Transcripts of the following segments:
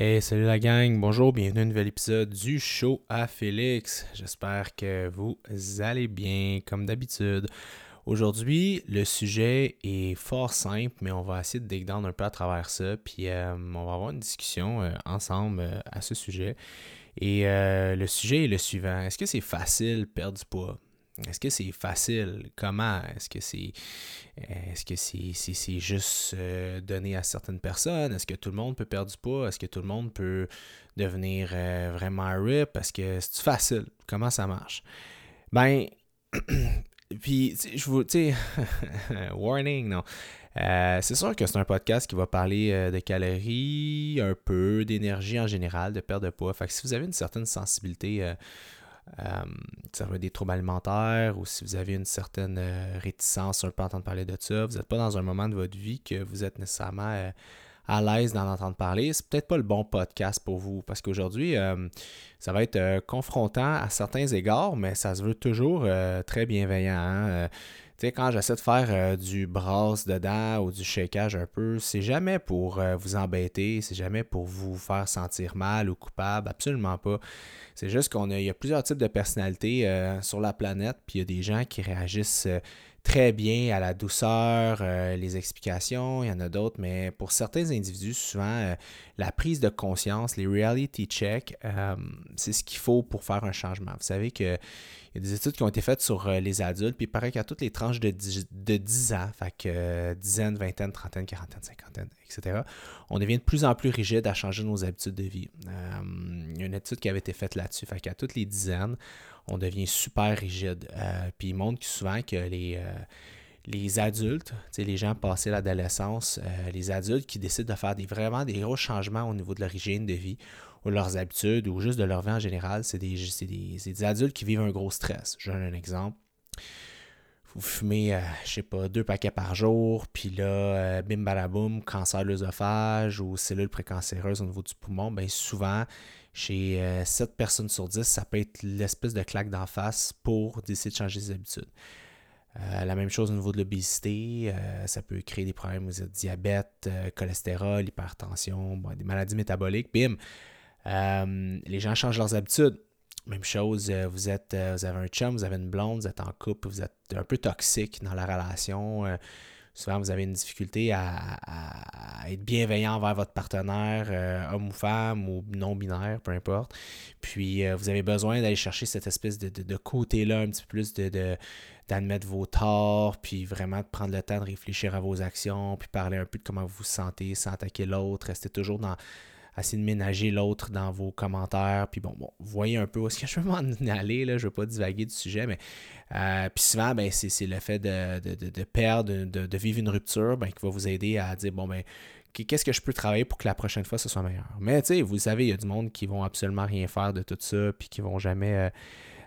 Hey, salut la gang, bonjour, bienvenue à un nouvel épisode du show à Félix. J'espère que vous allez bien, comme d'habitude. Aujourd'hui, le sujet est fort simple, mais on va essayer de dig un peu à travers ça, puis euh, on va avoir une discussion euh, ensemble euh, à ce sujet. Et le sujet est le suivant. Est-ce que c'est facile perdre du poids? Est-ce que c'est facile? Comment? Est-ce que c'est est-ce que c'est juste euh, donné à certaines personnes? Est-ce que tout le monde peut perdre du poids? Est-ce que tout le monde peut devenir euh, vraiment rip? Est-ce que c'est facile? Comment ça marche? Ben, puis, je vous, tu sais, warning, non? Euh, c'est sûr que c'est un podcast qui va parler de calories, un peu d'énergie en général, de perte de poids. Fait que si vous avez une certaine sensibilité si vous avez des troubles alimentaires ou si vous avez une certaine euh, réticence un peu à entendre parler de ça, vous n'êtes pas dans un moment de votre vie que vous êtes nécessairement euh, à l'aise d'en entendre parler, c'est peut-être pas le bon podcast pour vous parce qu'aujourd'hui, ça va être confrontant à certains égards, mais ça se veut toujours très bienveillant. Hein. Sais, quand j'essaie de faire du brasse dedans ou du shakeage un peu, c'est jamais pour vous embêter, c'est jamais pour vous faire sentir mal ou coupable, absolument pas. C'est juste qu'on a, y a plusieurs types de personnalités euh, sur la planète, puis il y a des gens qui réagissent euh, très bien à la douceur, euh, les explications, il y en a d'autres, mais pour certains individus, souvent, la prise de conscience, les reality checks, c'est ce qu'il faut pour faire un changement. Vous savez qu'il y a des études qui ont été faites sur les adultes, puis il paraît qu'à toutes les tranches de 10, de 10 ans, fait que dizaine, vingtaine, trentaine, quarantaine, etc., on devient de plus en plus rigide à changer nos habitudes de vie. il y a une étude qui avait été faite là-dessus, fait qu'à toutes les dizaines, on devient super rigide. Euh, puis il montre souvent que les, euh, les adultes, les gens passés l'adolescence, euh, les adultes qui décident de faire des, vraiment des gros changements au niveau de leur hygiène de vie ou leurs habitudes ou juste de leur vie en général, c'est des, des, adultes qui vivent un gros stress. Je donne un exemple. Vous fumez, je sais pas, deux paquets par jour, puis là, bim balaboum, cancer de l'œsophage ou cellules précancéreuses au niveau du poumon, bien souvent, chez 7 euh, personnes sur 10, ça peut être l'espèce de claque d'en face pour décider de changer ses habitudes. Euh, la même chose au niveau de l'obésité, euh, ça peut créer des problèmes êtes diabète, cholestérol, hypertension, des maladies métaboliques. Bim! Les gens changent leurs habitudes. Même chose, vous êtes vous avez un chum, vous avez une blonde, vous êtes en couple, vous êtes un peu toxique dans la relation souvent vous avez une difficulté à, être bienveillant envers votre partenaire, euh, homme ou femme ou non-binaire, peu importe. Puis euh, vous avez besoin d'aller chercher cette espèce de, côté-là, un petit peu plus de, d'admettre vos torts, puis vraiment de prendre le temps de réfléchir à vos actions, puis parler un peu de comment vous vous sentez sans attaquer l'autre, rester toujours dans essayer de ménager l'autre dans vos commentaires. Puis bon, bon, voyez un peu où est-ce que je veux m'en aller, là, je ne veux pas divaguer du sujet, mais euh, puis souvent, ben, c'est le fait de, perdre, de, vivre une rupture ben, qui va vous aider à dire, bon, ben, qu'est-ce que je peux travailler pour que la prochaine fois ce soit meilleur? Mais tu sais, vous savez, il y a du monde qui vont absolument rien faire de tout ça, puis qui vont jamais euh,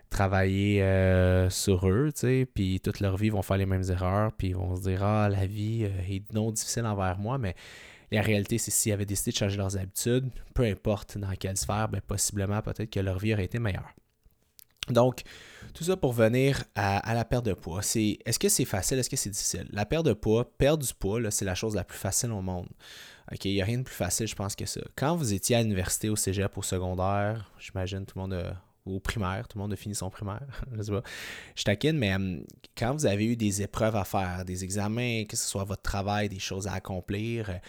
travailler euh, sur eux, tu sais, puis toute leur vie, ils vont faire les mêmes erreurs, puis ils vont se dire, ah, la vie est non difficile envers moi, mais la réalité, c'est s'ils avaient décidé de changer leurs habitudes, peu importe dans quelle sphère, ben, possiblement peut-être que leur vie aurait été meilleure. Donc, tout ça pour venir à, la perte de poids. C'est, est-ce que c'est facile, est-ce que c'est difficile? La perte de poids, perdre du poids, c'est la chose la plus facile au monde. OK, il n'y a rien de plus facile, je pense, que ça. Quand vous étiez à l'université, au cégep, au secondaire, j'imagine tout le monde a, au primaire, tout le monde a fini son primaire, je sais pas. Je taquine, mais hum, quand vous avez eu des épreuves à faire, des examens, que ce soit votre travail, des choses à accomplir,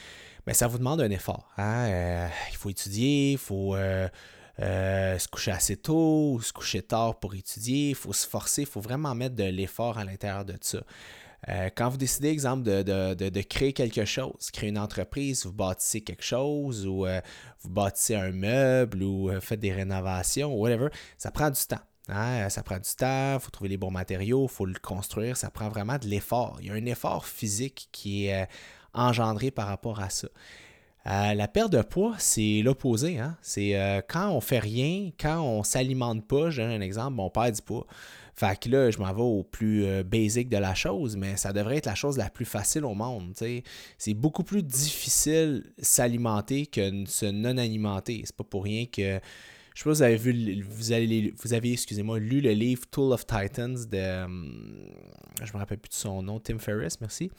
ben, ça vous demande un effort. Hein? Euh, il faut étudier, il faut euh, euh, se coucher assez tôt, se coucher tard pour étudier, il faut se forcer, il faut vraiment mettre de l'effort à l'intérieur de ça. quand vous décidez, exemple, de, créer quelque chose, créer une entreprise, vous bâtissez quelque chose ou vous bâtissez un meuble ou faites des rénovations, whatever, ça prend du temps. Hein? Ça prend du temps, il faut trouver les bons matériaux, il faut le construire, ça prend vraiment de l'effort. Il y a un effort physique qui est engendré par rapport à ça. Euh, la perte de poids, c'est l'opposé. Hein? C'est euh, quand on fait rien, quand on s'alimente pas, je donne un exemple, on perd du poids. Fait que là, je m'en vais au plus euh, basique de la chose, mais ça devrait être la chose la plus facile au monde. C'est beaucoup plus difficile s'alimenter que se non-alimenter. C'est pas pour rien que je sais pas si vous avez vu, vous avez, vous avez excusez-moi, lu le livre Tool of Titans de, je hum, je me rappelle plus de son nom, Tim Ferriss, merci.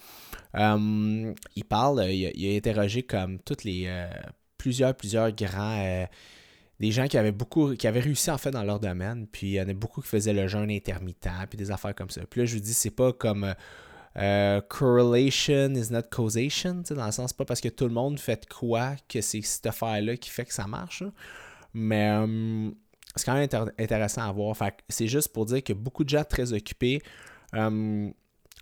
Hum, il parle, il a, interrogé comme toutes les, euh, plusieurs, plusieurs grands des gens qui avaient beaucoup, qui avaient réussi en fait dans leur domaine, puis il y en a beaucoup qui faisaient le jeûne intermittent, puis des affaires comme ça. Puis là, je vous dis, c'est pas comme euh, correlation is not causation, dans le sens pas parce que tout le monde fait quoi que c'est cette affaire-là qui fait que ça marche. Mais euh, c'est quand même intéressant à voir. c'est juste pour dire que beaucoup de gens très occupés euh,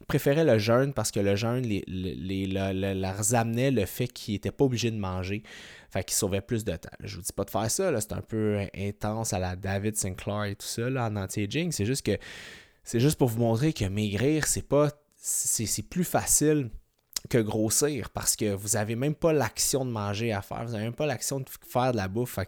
préféraient le jeûne parce que le jeûne les, les, leur amenait le fait qu'ils n'étaient pas obligés de manger. Fait qu'ils sauvaient plus de temps. Je vous dis pas de faire ça, c'est un peu intense à la David Sinclair et tout ça en anti-aging. C'est juste que c'est juste pour vous montrer que maigrir, c'est pas. C'est plus facile que grossir parce que vous n'avez même pas l'action de manger à faire, vous n'avez même pas l'action de faire de la bouffe.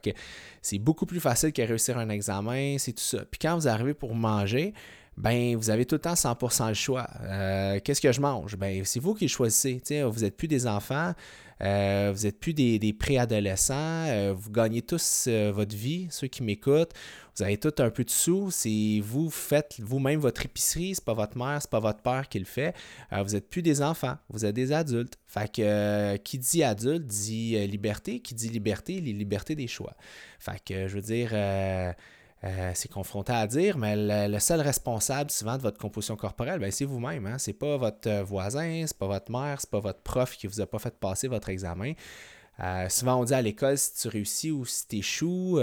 C'est beaucoup plus facile que réussir un examen, c'est tout ça. Puis quand vous arrivez pour manger, ben vous avez tout le temps 100% le choix. Euh, qu'est-ce que je mange? Ben c'est vous qui choisissez. vous n'êtes plus des enfants, euh, vous n'êtes plus des, des préadolescents, euh, vous gagnez tous votre vie, ceux qui m'écoutent. Vous avez tout un peu de sous, c'est vous faites vous-même votre épicerie, c'est pas votre mère, c'est pas votre père qui le fait. vous n'êtes plus des enfants, vous êtes des adultes. Fait que qui dit adulte dit liberté, qui dit liberté, les libertés des choix. Fait que je veux dire euh, c'est confronté à dire, mais le, seul responsable souvent de votre composition corporelle, ben, c'est vous-même. Hein? C'est pas votre euh, voisin, c'est pas votre mère, c'est pas votre prof qui vous a pas fait passer votre examen. Euh, souvent, on dit à l'école, si tu réussis ou si tu échoues,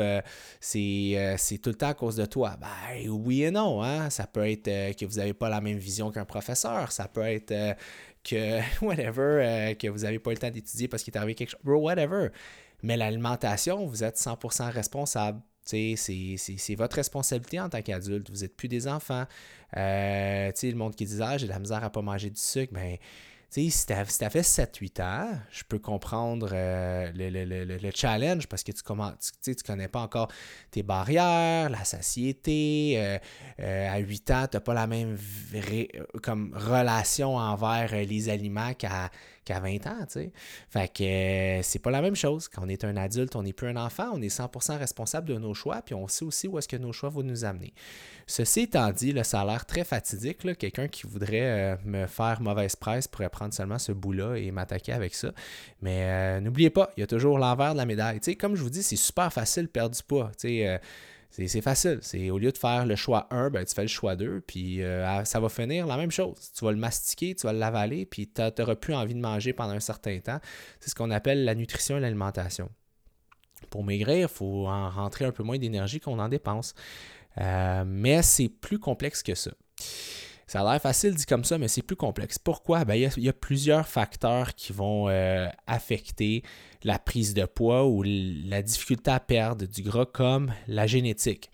c'est tout le temps à cause de toi. Ben, oui et non. Hein? Ça peut être que vous n'avez pas la même vision qu'un professeur. Ça peut être que, whatever, que vous n'avez pas le temps d'étudier parce qu'il est arrivé quelque chose. Whatever. Mais l'alimentation, vous êtes 100% responsable c'est votre responsabilité en tant qu'adulte. Vous n'êtes plus des enfants. Euh, le monde qui dit Ah, j'ai de la misère à pas manger du sucre, ben, si tu as, fait 7-8 ans, je peux comprendre euh, le, challenge parce que tu ne tu, connais pas encore tes barrières, la satiété. Euh, à 8 ans, tu n'as pas la même comme relation envers les aliments qu'à qu'à 20 ans, tu sais. Fait que c'est pas la même chose. Quand on est un adulte, on n'est plus un enfant, on est 100% responsable de nos choix, puis on sait aussi où est-ce que nos choix vont nous amener. Ceci étant dit, le ça a l'air très fatidique. Quelqu'un qui voudrait me faire mauvaise presse pourrait prendre seulement ce bout-là et m'attaquer avec ça. Mais n'oubliez pas, il y a toujours l'envers de la médaille. Tu sais, comme je vous dis, c'est super facile de perdre du poids. Tu sais, c'est facile. C'est au lieu de faire le choix 1, ben, tu fais le choix 2, puis euh, ça va finir la même chose. Tu vas le mastiquer, tu vas l'avaler, puis tu n'auras plus envie de manger pendant un certain temps. C'est ce qu'on appelle la nutrition et l'alimentation. Pour maigrir, il faut en rentrer un peu moins d'énergie qu'on en dépense. Euh, mais c'est plus complexe que ça. Ça a l'air facile dit comme ça, mais c'est plus complexe. Pourquoi? Ben, il, y a, plusieurs facteurs qui vont euh, affecter la prise de poids ou la difficulté à perdre du gras comme la génétique.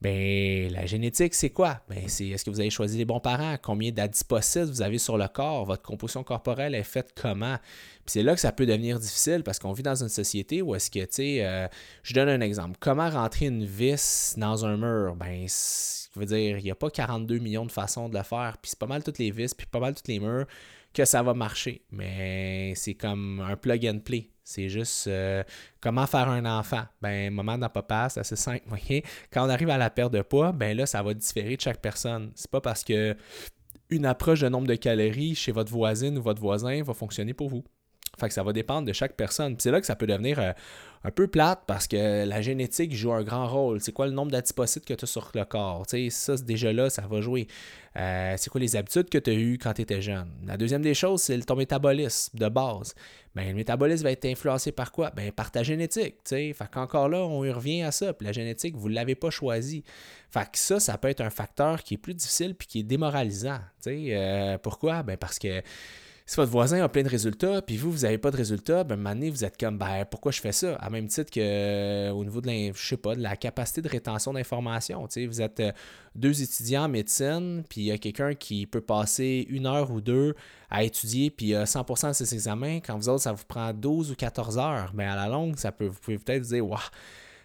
Ben, la génétique, c'est quoi? Ben, c'est est-ce que vous avez choisi les bons parents? Combien d'adipocytes vous avez sur le corps? Votre composition corporelle est faite comment? Puis c'est là que ça peut devenir difficile parce qu'on vit dans une société où est-ce que, tu sais, euh, je donne un exemple. Comment rentrer une vis dans un mur? Ben, je veux dire, il n'y a pas 42 millions de façons de le faire. Puis c'est pas mal toutes les vis, puis pas mal tous les murs que ça va marcher. Mais c'est comme un plug and play. C'est juste euh, comment faire un enfant? Ben, moment dans papa, c'est assez simple. Quand on arrive à la perte de poids, ben là, ça va différer de chaque personne. C'est pas parce que une approche de nombre de calories chez votre voisine ou votre voisin va fonctionner pour vous. Fait que ça va dépendre de chaque personne. c'est là que ça peut devenir euh, un peu plate parce que la génétique joue un grand rôle. C'est quoi le nombre d'adipocytes que tu as sur le corps? sais, ça, déjà là, ça va jouer. Euh, c'est quoi les habitudes que tu as eues quand tu étais jeune? La deuxième des choses, c'est ton métabolisme de base. Ben, le métabolisme va être influencé par quoi? Ben, par ta génétique. Fait qu'encore là, on y revient à ça. Puis la génétique, vous ne l'avez pas choisi. Fait que ça, ça peut être un facteur qui est plus difficile puis qui est démoralisant. Euh, pourquoi? Ben, parce que si votre voisin a plein de résultats, puis vous, vous n'avez pas de résultats, ben, vous êtes comme, ben, pourquoi je fais ça? À même titre que euh, au niveau de, la, je sais pas, de la capacité de rétention d'informations. Vous êtes euh, deux étudiants en médecine, puis il y a quelqu'un qui peut passer une heure ou deux à étudier, puis a 100% de ses examens. Quand vous autres, ça vous prend 12 ou 14 heures, mais ben, à la longue, ça peut, vous pouvez peut-être dire, waouh,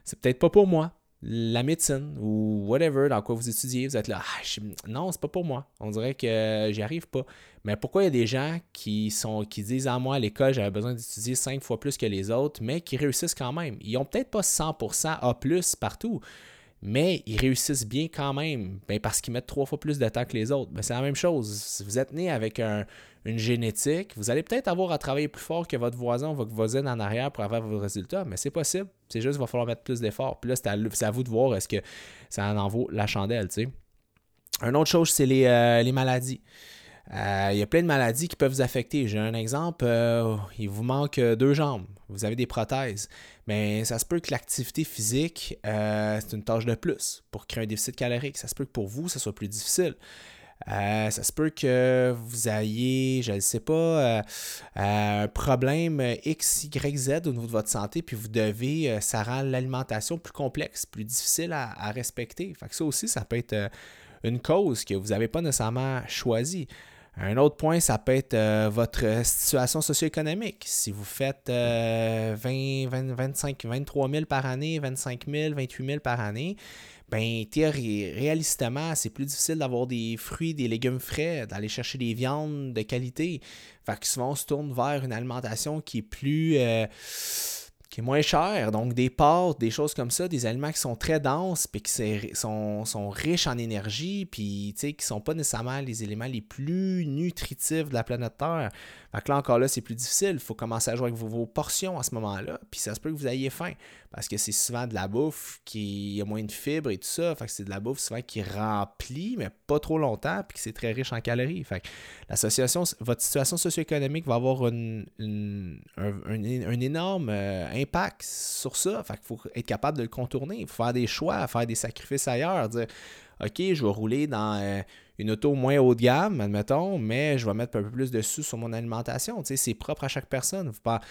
c'est peut-être pas pour moi la médecine ou whatever dans quoi vous étudiez, vous êtes là, ah, non, c'est pas pour moi. On dirait que j'y arrive pas. Mais pourquoi il y a des gens qui sont qui disent à ah, moi à l'école, j'avais besoin d'étudier cinq fois plus que les autres, mais qui réussissent quand même? Ils ont peut-être pas 100% A+ partout, mais ils réussissent bien quand même ben parce qu'ils mettent trois fois plus de temps que les autres. Ben, c'est la même chose. Si vous êtes né avec une génétique, vous allez peut-être avoir à travailler plus fort que votre voisin ou votre voisine en arrière pour avoir vos résultats, mais c'est possible. C'est juste qu'il va falloir mettre plus d'efforts. Puis là, c'est à, vous de voir est-ce que ça en vaut la chandelle. Tu sais. Une autre chose, c'est les, euh, maladies. Euh, il y a plein de maladies qui peuvent vous affecter. J'ai un exemple, euh, il vous manque deux jambes, vous avez des prothèses. Mais ça se peut que l'activité physique, c'est une tâche de plus pour créer un déficit calorique. Ça se peut que pour vous, ça soit plus difficile. ça se peut que vous ayez, je ne sais pas, un problème X, Y, Z au niveau de votre santé, puis vous devez, ça rend l'alimentation plus complexe, plus difficile à, à respecter. Fait que ça aussi, ça peut être une cause que vous n'avez pas nécessairement choisie. Un autre point, ça peut être euh, votre situation socio-économique. Si vous faites 20, 25, 23 000 par année, 25 000, 28 000 par année, ben, réalistement, c'est plus difficile d'avoir des fruits, des légumes frais, d'aller chercher des viandes de qualité. Fait que souvent, on se tourne vers une alimentation qui est plus. Euh, qui est moins cher. Donc, des pâtes, des choses comme ça, des aliments qui sont très denses, puis qui sont, sont riches en énergie, puis qui ne sont pas nécessairement les éléments les plus nutritifs de la planète Terre. Fait que là, encore là, c'est plus difficile. Il faut commencer à jouer avec vos, portions à ce moment-là. Puis ça se peut que vous ayez faim. Parce que c'est souvent de la bouffe qui a moins de fibres et tout ça. Fait que c'est de la bouffe souvent qui remplit, mais pas trop longtemps, puis c'est très riche en calories. Fait que l'association, votre situation socio-économique va avoir un, énorme euh, impact sur ça. Fait qu'il faut être capable de le contourner. Il faut faire des choix, faire des sacrifices ailleurs. Dire OK, je vais rouler dans euh, une auto moins haut de gamme, admettons, mais je vais mettre un peu plus de sous sur mon alimentation. C'est propre à chaque personne. Vous pas...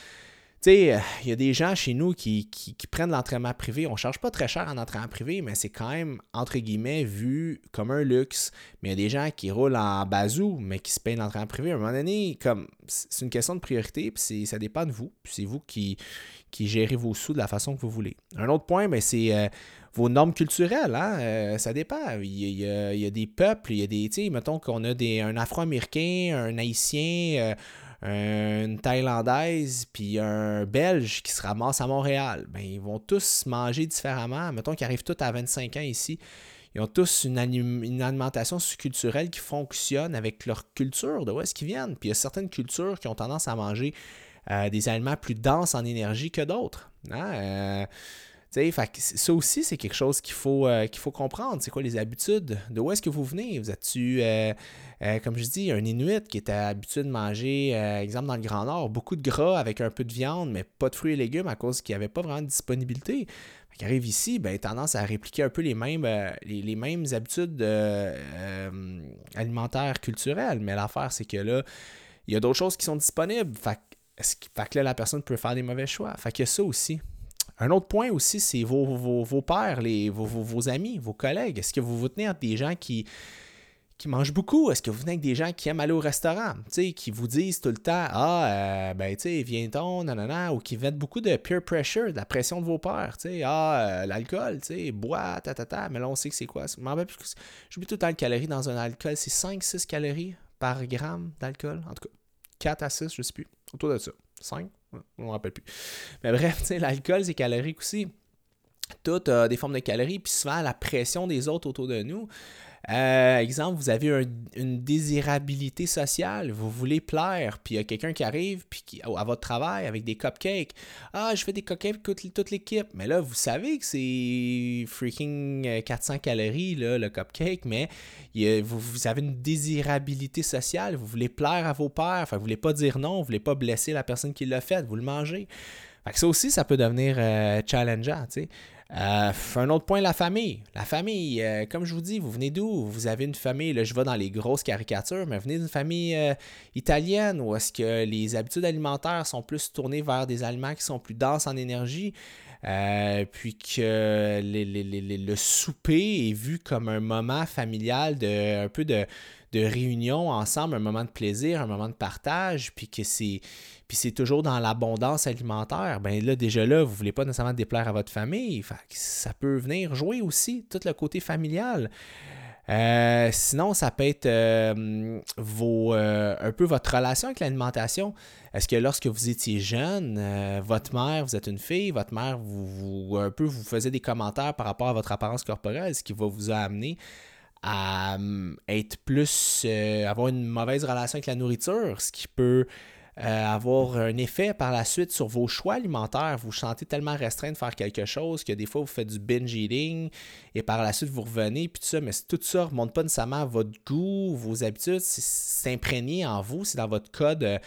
Sais, il y a des gens chez nous qui, prennent l'entraînement privé. On ne charge pas très cher en entraînement privé, mais c'est quand même, entre guillemets, vu comme un luxe. Mais il y a des gens qui roulent en bazou, mais qui se payent l'entraînement privé. À un moment donné, comme c'est une question de priorité, puis ça dépend de vous. Puis c'est vous qui, gérez vos sous de la façon que vous voulez. Un autre point, ben, c'est euh, vos normes culturelles, hein? Euh, ça dépend. Il y, a, des peuples, il y a des, tu mettons qu'on a un Afro-Américain, un Haïtien, euh, une Thaïlandaise, puis un Belge qui se ramasse à Montréal. Ben, ils vont tous manger différemment. Mettons qu'ils arrivent tous à 25 ans ici. Ils ont tous une, alimentation culturelle qui fonctionne avec leur culture, de où est-ce qu'ils viennent. Puis il y a certaines cultures qui ont tendance à manger euh, des aliments plus denses en énergie que d'autres. Hein? Ça aussi, c'est quelque chose qu'il faut, euh, qu'il faut comprendre. C'est quoi les habitudes? De où est-ce que vous venez? Vous êtes-tu, euh, euh, comme je dis, un Inuit qui était habitué de manger, exemple dans le Grand Nord, beaucoup de gras avec un peu de viande, mais pas de fruits et légumes à cause qu'il n'y avait pas vraiment de disponibilité? Qui arrive ici, ben, tendance à répliquer un peu les mêmes, les, mêmes habitudes alimentaires culturelles. Mais l'affaire, c'est que là, il y a d'autres choses qui sont disponibles. Fait, fait que là, la personne peut faire des mauvais choix. Fait a ça aussi. Un autre point aussi, c'est vos, vos, pères, vos, amis, vos collègues. Est-ce que vous vous tenez avec des gens qui, mangent beaucoup? Est-ce que vous venez avec des gens qui aiment aller au restaurant? Qui vous disent tout le temps Ah, euh, ben, tu sais, viens-t'en, nanana, ou qui mettent beaucoup de peer pressure, de la pression de vos pères. sais Ah, euh, l'alcool, tu sais, bois, ta, ta, ta, mais là, on sait que c'est quoi. J'oublie tout le temps le calorie dans un alcool. C'est 5-6 calories par gramme d'alcool? En tout cas, 4 à 6, je ne sais plus. Autour de ça. 5 on ne rappelle plus. Mais bref, l'alcool, c'est calorique aussi. Tout a des formes de calories, puis souvent la pression des autres autour de nous. Euh, exemple, vous avez une désirabilité sociale, vous voulez plaire, puis il y a quelqu'un qui arrive puis à votre travail avec des cupcakes. Ah, je fais des cupcakes pour toute, l'équipe. Mais là, vous savez que c'est freaking 400 euh, calories, le cupcake, mais vous, avez une désirabilité sociale, vous voulez plaire à vos pères, enfin, vous voulez pas dire non, vous voulez pas blesser la personne qui l'a fait, vous le mangez. Fait que ça aussi, ça peut devenir euh, challengeant, tu sais. Euh, un autre point, la famille. La famille, euh, comme je vous dis, vous venez d'où? Vous avez une famille, là je vais dans les grosses caricatures, mais venez d'une famille euh, italienne où est-ce que les habitudes alimentaires sont plus tournées vers des aliments qui sont plus denses en énergie, puis que le souper est vu comme un moment familial de un peu de de réunion ensemble, un moment de plaisir, un moment de partage, puis que c'est puis c'est toujours dans l'abondance alimentaire, ben là déjà là, vous voulez pas nécessairement déplaire à votre famille, ça peut venir jouer aussi tout le côté familial. Euh, sinon, ça peut être euh, vos, euh, un peu votre relation avec l'alimentation. Est-ce que lorsque vous étiez jeune, votre mère, vous êtes une fille, votre mère, vous, un peu vous faisait des commentaires par rapport à votre apparence corporelle, ce qui va vous amener à être plus, avoir une mauvaise relation avec la nourriture, ce qui peut euh, avoir un effet par la suite sur vos choix alimentaires. Vous vous sentez tellement restreint de faire quelque chose que des fois vous faites du binge eating et par la suite vous revenez, puis tout ça, mais tout ça ne remonte pas nécessairement à votre goût, vos habitudes, c'est imprégné en vous, c'est dans votre code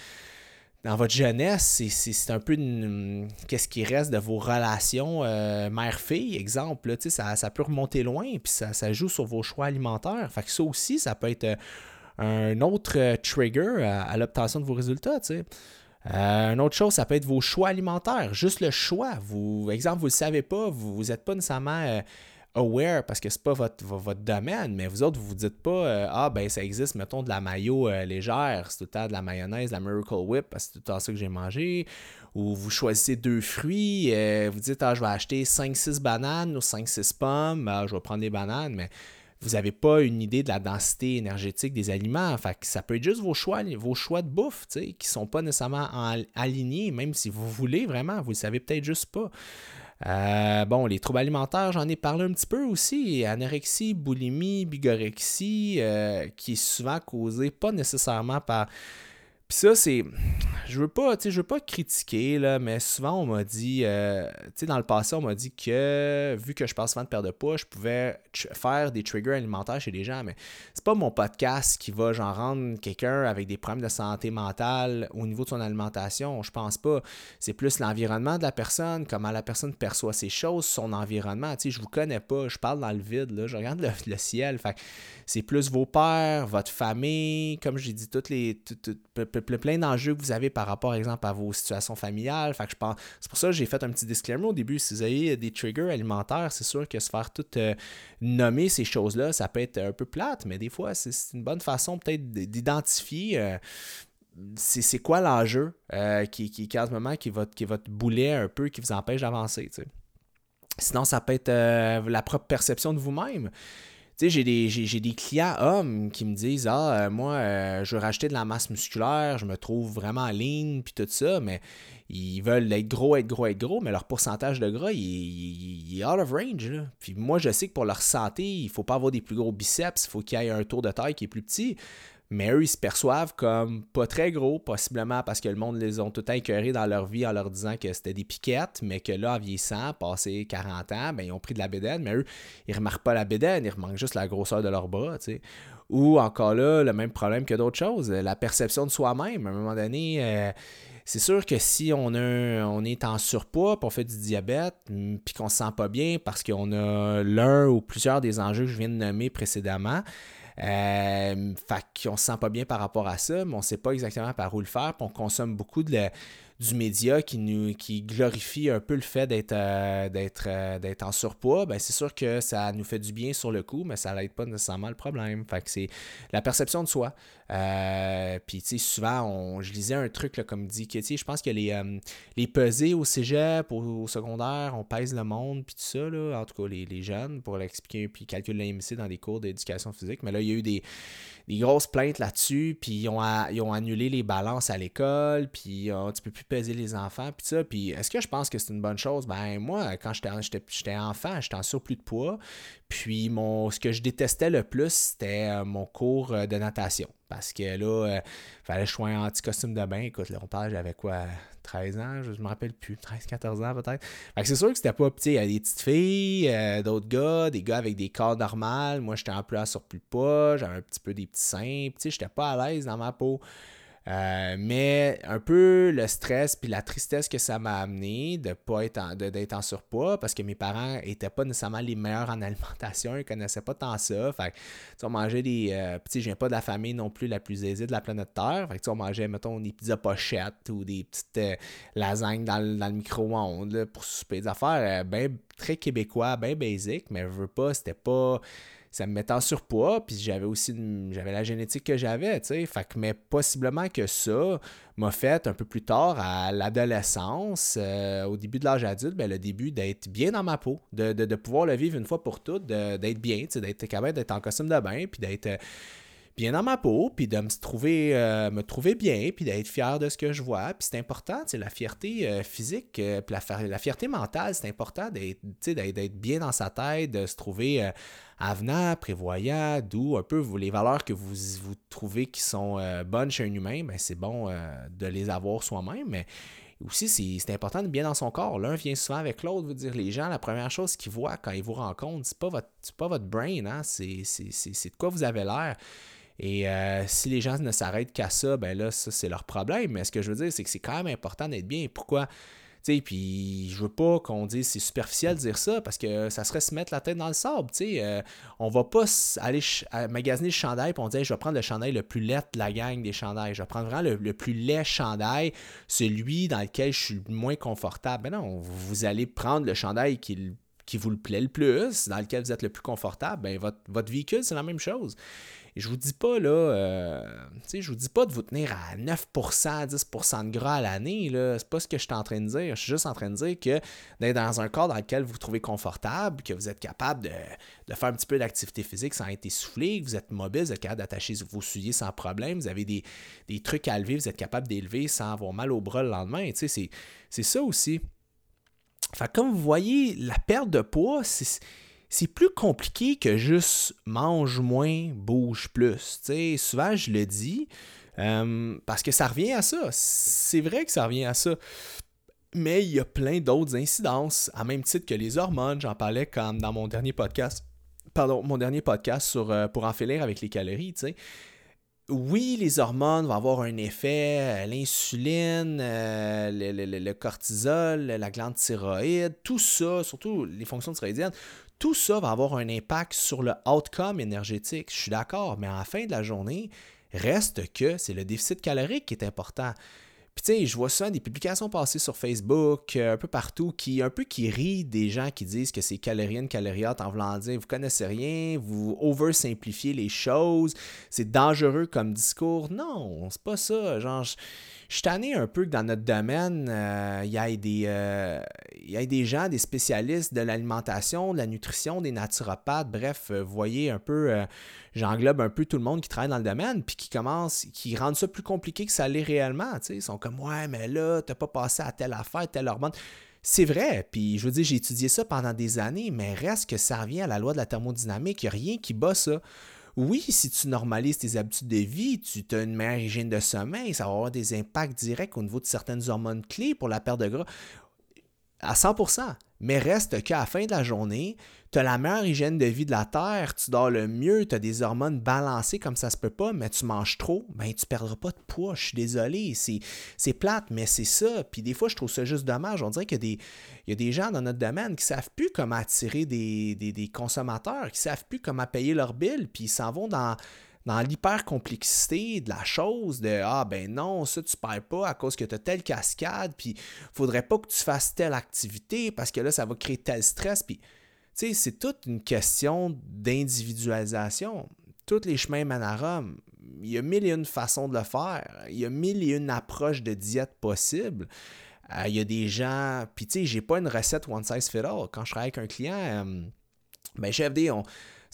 dans votre jeunesse, c'est un peu qu'est-ce qui reste de vos relations euh, mère-fille, exemple. Là, ça, ça peut remonter loin, puis ça, ça, joue sur vos choix alimentaires. Fait que ça aussi, ça peut être euh, un autre euh, trigger à, l'obtention de vos résultats. Une autre chose, ça peut être vos choix alimentaires. Juste le choix. Vous, exemple, vous ne le savez pas, vous n'êtes pas nécessairement aware parce que ce n'est pas votre, votre domaine, mais vous autres, vous vous dites pas Ah, ben ça existe, mettons, de la mayo légère, c'est tout le de la mayonnaise, de la Miracle Whip, parce que c'est tout le temps ça que j'ai mangé. Ou vous choisissez deux fruits, vous dites Ah, je vais acheter 5-6 bananes ou 5-6 pommes, ah, je vais prendre des bananes, mais vous n'avez pas une idée de la densité énergétique des aliments. Fait ça peut être juste vos choix, vos choix de bouffe, qui ne sont pas nécessairement alignés, même si vous voulez vraiment, vous ne le savez peut-être juste pas. Euh, bon, les troubles alimentaires, j'en ai parlé un petit peu aussi. Anorexie, boulimie, bigorexie, euh, qui est souvent causée pas nécessairement par puis ça, c'est. Je veux pas, je veux pas critiquer, là, mais souvent on m'a dit, euh, tu sais, dans le passé, on m'a dit que vu que je passe souvent de perte de poids, je pouvais faire des triggers alimentaires chez les gens, mais c'est pas mon podcast qui va genre rendre quelqu'un avec des problèmes de santé mentale au niveau de son alimentation. Je pense pas. C'est plus l'environnement de la personne, comment la personne perçoit ses choses, son environnement. Tu sais, je vous connais pas, je parle dans le vide, là, je regarde le, ciel. C'est plus vos pères, votre famille, comme j'ai dit, toutes les plein d'enjeux que vous avez par rapport, par exemple, à vos situations familiales. Que je pense, c'est pour ça que j'ai fait un petit disclaimer au début. Si vous avez des triggers alimentaires, c'est sûr que se faire tout euh, nommer ces choses-là, ça peut être un peu plate, mais des fois, c'est une bonne façon peut-être d'identifier. Euh, c'est quoi l'enjeu euh, qui, qui, qui, en ce moment qui qui va te bouler un peu, qui vous empêche d'avancer. Sinon, ça peut être la propre perception de vous-même. Tu sais, j'ai des, j'ai, des clients hommes qui me disent Ah, euh, moi, euh, je veux racheter de la masse musculaire, je me trouve vraiment lean, puis tout ça, mais ils veulent être gros, être gros, être gros, mais leur pourcentage de gras, il, est out of range. Puis moi, je sais que pour leur santé, il ne faut pas avoir des plus gros biceps, il faut qu'il y ait un tour de taille qui est plus petit ils se perçoivent comme pas très gros, possiblement parce que le monde les ont tout écœurés dans leur vie en leur disant que c'était des piquettes, mais que là, en vieillissant, passé 40 ans, ben, ils ont pris de la bédaine, mais eux, ils remarquent pas la bédaine, ils remarquent juste la grosseur de leurs bras, tu sais. Ou encore là, le même problème que d'autres choses, la perception de soi-même. À un moment donné, euh, c'est sûr que si on, a, on est en surpoids, puis on fait du diabète, puis qu'on se sent pas bien parce qu'on a l'un ou plusieurs des enjeux que je viens de nommer précédemment, euh, fait qu'on se sent pas bien par rapport à ça, mais on sait pas exactement par où le faire, puis on consomme beaucoup de, du média qui nous qui glorifie un peu le fait d'être euh, euh, d'être en surpoids, ben c'est sûr que ça nous fait du bien sur le coup, mais ça n'aide pas nécessairement le problème. Fait c'est la perception de soi. Euh, puis tu sais, souvent, je lisais un truc comme dit que je pense que les, les pesées au cégep, au, secondaire, on pèse le monde, puis tout ça, là, en tout cas les, jeunes, pour l'expliquer, puis calculer l'AMC dans des cours d'éducation physique. Mais là, il y a eu des grosses plaintes là-dessus, puis ils ont, annulé les balances à l'école, puis oh, tu peux plus peser les enfants, puis ça. Puis est-ce que je pense que c'est une bonne chose? Ben moi, quand j'étais enfant, j'étais en surplus de poids, puis mon, ce que je détestais le plus, c'était euh, mon cours euh, de natation. Parce que là, il euh, fallait que je sois en anti-costume de bain. Écoute, là, on parle, j'avais quoi, 13 ans, je me rappelle plus, 13, 14 ans peut-être. Fait que c'est sûr que c'était pas petit. Il y a des petites filles, d'autres gars, des gars avec des corps normaux. Moi, j'étais en plus à surplus poids, j'avais un petit peu des petits seins. Tu sais, j'étais pas à l'aise dans ma peau. Euh, mais un peu le stress puis la tristesse que ça m'a amené de pas être d'être en surpoids parce que mes parents étaient pas nécessairement les meilleurs en alimentation, ils connaissaient pas tant ça. Fait que, on mangeait des. Euh, je viens pas de la famille non plus la plus aisée de la planète Terre. Fait que, on mangeait, mettons, des pizzas pochettes ou des petites euh, lasagnes dans, le micro-ondes pour souper des affaires bien très québécois, bien basic, mais je veux pas, c'était pas ça me mettait en surpoids, puis j'avais aussi j'avais la génétique que j'avais, tu sais. Mais possiblement que ça m'a fait un peu plus tard, à l'adolescence, euh, au début de l'âge adulte, ben, le début d'être bien dans ma peau, de, de, pouvoir le vivre une fois pour toutes, d'être bien, tu sais, d'être capable d'être en costume de bain, puis d'être euh, bien dans ma peau, puis de me trouver, euh, me trouver bien, puis d'être fier de ce que je vois. Puis c'est important, c'est la fierté euh, physique, euh, puis la, fierté mentale, c'est important d'être bien dans sa tête, de se trouver avenant, prévoyant, d'où un peu les valeurs que vous, vous trouvez qui sont bonnes chez un humain, ben c'est bon de les avoir soi-même, mais aussi, c'est important de bien dans son corps. L'un vient souvent avec l'autre. Vous dire, les gens, la première chose qu'ils voient quand ils vous rencontrent, c'est pas votre, pas votre brain, hein? c'est de quoi vous avez l'air. Et euh, si les gens ne s'arrêtent qu'à ça, ben là, ça, c'est leur problème. Mais ce que je veux dire, c'est que c'est quand même important d'être bien. Pourquoi? Tu sais, puis je veux pas qu'on dise c'est superficiel de dire ça parce que ça serait se mettre la tête dans le sable. Tu sais, euh, on va pas aller magasiner le chandail et on dit je vais prendre le chandail le plus laid de la gang des chandails. Je vais prendre vraiment le, plus laid chandail, celui dans lequel je suis le moins confortable. Ben non, vous allez prendre le chandail qui, qui vous le plaît le plus, dans lequel vous êtes le plus confortable. Ben votre, votre véhicule, c'est la même chose. Et je vous dis pas, là, euh, je vous dis pas de vous tenir à 9%, 10% de gras à l'année, là. C'est pas ce que je suis en train de dire. Je suis juste en train de dire que d'être dans un corps dans lequel vous vous trouvez confortable, que vous êtes capable de, faire un petit peu d'activité physique sans être essoufflé, que vous êtes mobile, vous êtes capable d'attacher vos souliers sans problème, vous avez des, trucs à lever, vous êtes capable d'élever sans avoir mal au bras le lendemain. C'est ça aussi. Fait comme vous voyez, la perte de poids, c'est c'est plus compliqué que juste mange moins, bouge plus. souvent, je le dis euh, parce que ça revient à ça. C'est vrai que ça revient à ça. Mais il y a plein d'autres incidences, à même titre que les hormones. J'en parlais comme dans mon dernier podcast. Pardon, mon dernier podcast sur, euh, pour en avec les calories. sais. Oui, les hormones vont avoir un effet, euh, l'insuline, le, le, cortisol, la glande thyroïde, tout ça, surtout les fonctions thyroïdiennes, tout ça va avoir un impact sur le outcome énergétique. Je suis d'accord, mais en fin de la journée, reste que c'est le déficit calorique qui est important. Puis tu sais, je vois ça des publications passées sur Facebook, euh, un peu partout, qui un peu qui rient des gens qui disent que c'est calorien, caloriate en voulant dire vous connaissez rien, vous oversimplifiez les choses, c'est dangereux comme discours. Non, c'est pas ça. Genre, je suis tanné un peu que dans notre domaine, euh, il y, ait des, euh, y ait des gens, des spécialistes de l'alimentation, de la nutrition, des naturopathes, bref, euh, vous voyez un peu, j'englobe un peu tout le monde qui travaille dans le domaine, puis qui commence, qui rendent ça plus compliqué que ça l'est réellement. Ils sont comme, ouais, mais là, t'as pas passé à telle affaire, telle hormone. C'est vrai, puis je veux dire, j'ai étudié ça pendant des années, mais reste que ça revient à la loi de la thermodynamique, il n'y a rien qui bat ça oui, si tu normalises tes habitudes de vie, tu as une meilleure hygiène de sommeil, ça va avoir des impacts directs au niveau de certaines hormones clés pour la perte de gras. À 100%. Mais reste qu'à la fin de la journée, tu as la meilleure hygiène de vie de la Terre, tu dors le mieux, tu as des hormones balancées comme ça se peut pas, mais tu manges trop, ben tu perdras pas de poids. Je suis désolé, c'est plate, mais c'est ça. Puis des fois, je trouve ça juste dommage. On dirait qu'il y, y, a des gens dans notre domaine qui savent plus comment attirer des, consommateurs, qui savent plus comment payer leurs billes, puis ils s'en vont dans dans l'hyper-complexité de la chose, de Ah ben non, ça tu perds pas à cause que tu as telle cascade, puis faudrait pas que tu fasses telle activité parce que là, ça va créer tel stress. Puis, tu sais, c'est toute une question d'individualisation. Tous les chemins mènent à Rome. Il y a mille et une façons de le faire. Il y a mille et une approches de diète possibles. Euh, il y a des gens. Puis, tu sais, j'ai pas une recette one size fit all. Quand je travaille avec un client, euh, ben, chef on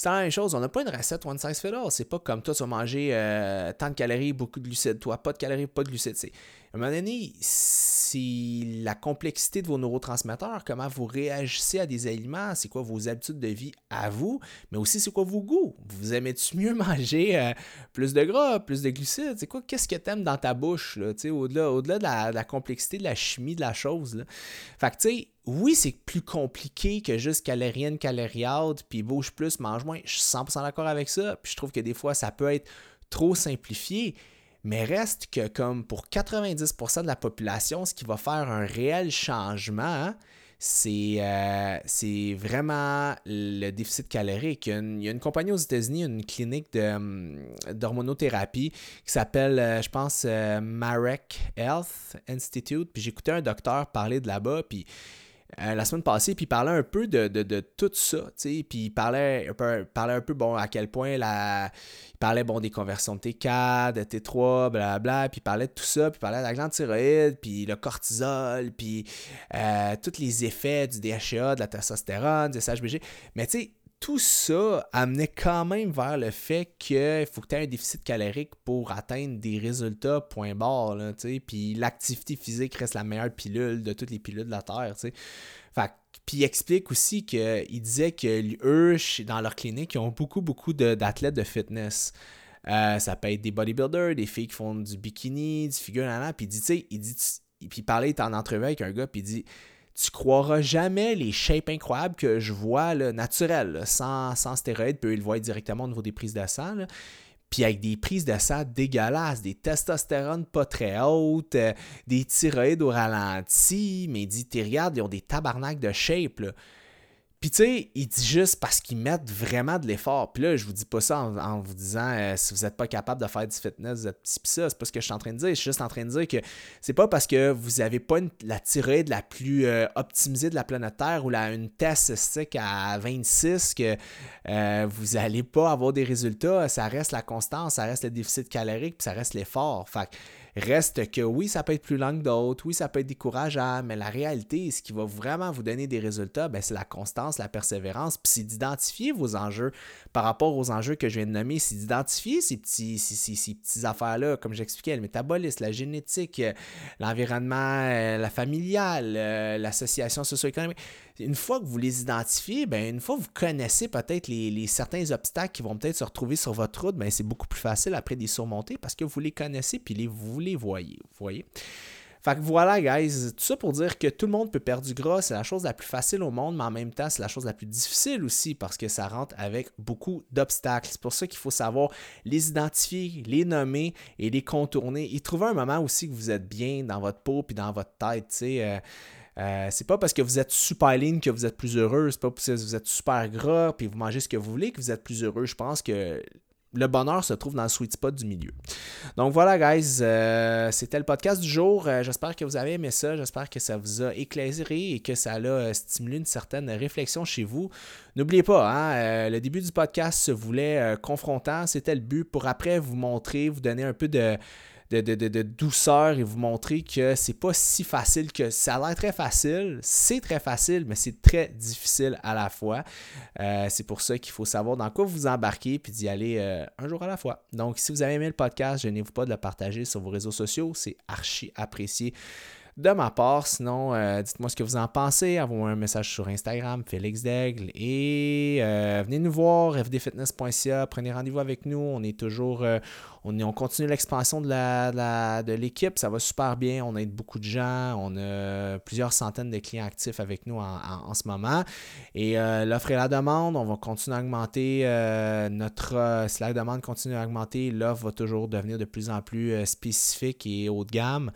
c'est la chose. On n'a pas une recette one size fit all. C'est pas comme toi, tu vas manger euh, tant de calories, beaucoup de glucides. Toi, pas de calories, pas de glucides. C'est, à un moment donné, c'est la complexité de vos neurotransmetteurs, comment vous réagissez à des aliments, c'est quoi vos habitudes de vie à vous, mais aussi c'est quoi vos goûts? Vous aimez-tu mieux manger euh, plus de gras, plus de glucides? C'est quoi? Qu'est-ce que tu aimes dans ta bouche? Là, au-delà, au-delà de la, complexité de la chimie de la chose. Là. Tu sais, oui, c'est plus compliqué que juste calorienne, caloriade, puis bouge plus, mange moins. Je suis 100% d'accord avec ça. Puis je trouve que des fois, ça peut être trop simplifié. Mais reste que comme pour 90% de la population, ce qui va faire un réel changement, euh, c'est vraiment le déficit calorique. Il y a une, compagnie aux États-Unis, une clinique hum, d'hormonothérapie qui s'appelle, euh, je pense, euh, Marek Health Institute. Puis j'écoutais un docteur parler de là-bas, puis euh, la semaine passée, puis il parlait un peu de, tout ça, tu sais, puis il parlait un peu, parlait un peu, bon, à quel point la... Il parlait, bon, des conversions de T4, de T3, blablabla, puis il parlait de tout ça, puis il parlait de la glande thyroïde, puis le cortisol, puis euh, tous les effets du DHA, de la testostérone, du SHBG, mais tu sais, tout ça amenait quand même vers le fait qu'il faut que tu aies un déficit calorique pour atteindre des résultats point barre. Là, puis l'activité physique reste la meilleure pilule de toutes les pilules de la Terre. Fait, puis il explique aussi qu'il disait que eux, dans leur clinique, ils ont beaucoup, beaucoup d'athlètes de, fitness. Euh, ça peut être des bodybuilders, des filles qui font du bikini, du figure, puis il dit, tu sais, il dit, puis il parlait, il en entrevue avec un gars, puis il dit, tu croiras jamais les shapes incroyables que je vois là, naturels, sans, sans stéroïdes, puis ils le voient directement au niveau des prises de sang. Puis avec des prises de sang dégueulasses, des testostérones pas très hautes, euh, des thyroïdes au ralenti, mais il dit, regardes, ils ont des tabarnaks de shape. Puis tu sais, il dit juste parce qu'ils mettent vraiment de l'effort. Puis là, je vous dis pas ça en, vous disant euh, si vous n'êtes pas capable de faire du fitness, vous êtes petit ça. C'est pas ce que je suis en train de dire. Je suis juste en train de dire que c'est pas parce que vous n'avez pas la tirade la plus euh, optimisée de la planète Terre ou la, une test à 26 que euh, vous n'allez pas avoir des résultats. Ça reste la constance, ça reste le déficit calorique, puis ça reste l'effort. Fait Reste que oui, ça peut être plus long que d'autres, oui, ça peut être décourageant, mais la réalité, ce qui va vraiment vous donner des résultats, ben, c'est la constance, la persévérance, puis c'est d'identifier vos enjeux par rapport aux enjeux que je viens de nommer, c'est d'identifier ces petits, ces, ces, petits affaires-là, comme j'expliquais, le métabolisme, la génétique, euh, l'environnement, euh, la familiale, euh, l'association socio-économique. Une fois que vous les identifiez, ben, une fois que vous connaissez peut-être les, certains obstacles qui vont peut-être se retrouver sur votre route, ben, c'est beaucoup plus facile après de les surmonter parce que vous les connaissez puis les, vous les voyez. Vous voyez? Fait que voilà, guys, tout ça pour dire que tout le monde peut perdre du gras, c'est la chose la plus facile au monde, mais en même temps, c'est la chose la plus difficile aussi parce que ça rentre avec beaucoup d'obstacles. C'est pour ça qu'il faut savoir les identifier, les nommer et les contourner et trouver un moment aussi que vous êtes bien dans votre peau puis dans votre tête, tu sais. Euh, euh, c'est pas parce que vous êtes super lean que vous êtes plus heureux, c'est pas parce que vous êtes super gras puis vous mangez ce que vous voulez que vous êtes plus heureux. Je pense que le bonheur se trouve dans le sweet spot du milieu. Donc voilà, guys, euh, c'était le podcast du jour. Euh, j'espère que vous avez aimé ça. J'espère que ça vous a éclairé et que ça a stimulé une certaine réflexion chez vous. N'oubliez pas, hein, le début du podcast se voulait confrontant. C'était le but pour après vous montrer, vous donner un peu de de, douceur et vous montrer que c'est pas si facile que ça a l'air très facile. C'est très facile, mais c'est très difficile à la fois. Euh, c'est pour ça qu'il faut savoir dans quoi vous embarquez puis d'y aller euh, un jour à la fois. Donc, si vous avez aimé le podcast, gênez-vous pas de le partager sur vos réseaux sociaux. C'est archi apprécié de ma part. Sinon, euh, dites-moi ce que vous en pensez. Envoyez-moi un message sur Instagram, Félix Daigle. Et venez nous voir, fdfitness.ca. Prenez rendez-vous avec nous. On est toujours, on, continue l'expansion de, l'équipe, ça va super bien, on aide beaucoup de gens, on a plusieurs centaines de clients actifs avec nous en, ce moment. Et euh, l'offre et la demande, on va continuer à augmenter euh, notre... Euh, si demande continue à augmenter, l'offre va toujours devenir de plus en plus spécifique et haut de gamme.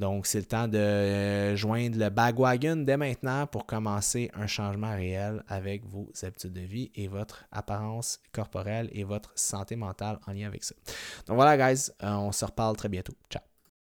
Donc, c'est le temps de joindre le bagwagon dès maintenant pour commencer un changement réel avec vos habitudes de vie et votre apparence corporelle et votre santé mentale en lien avec ça. Donc voilà, guys, euh, on se reparle très bientôt. Ciao.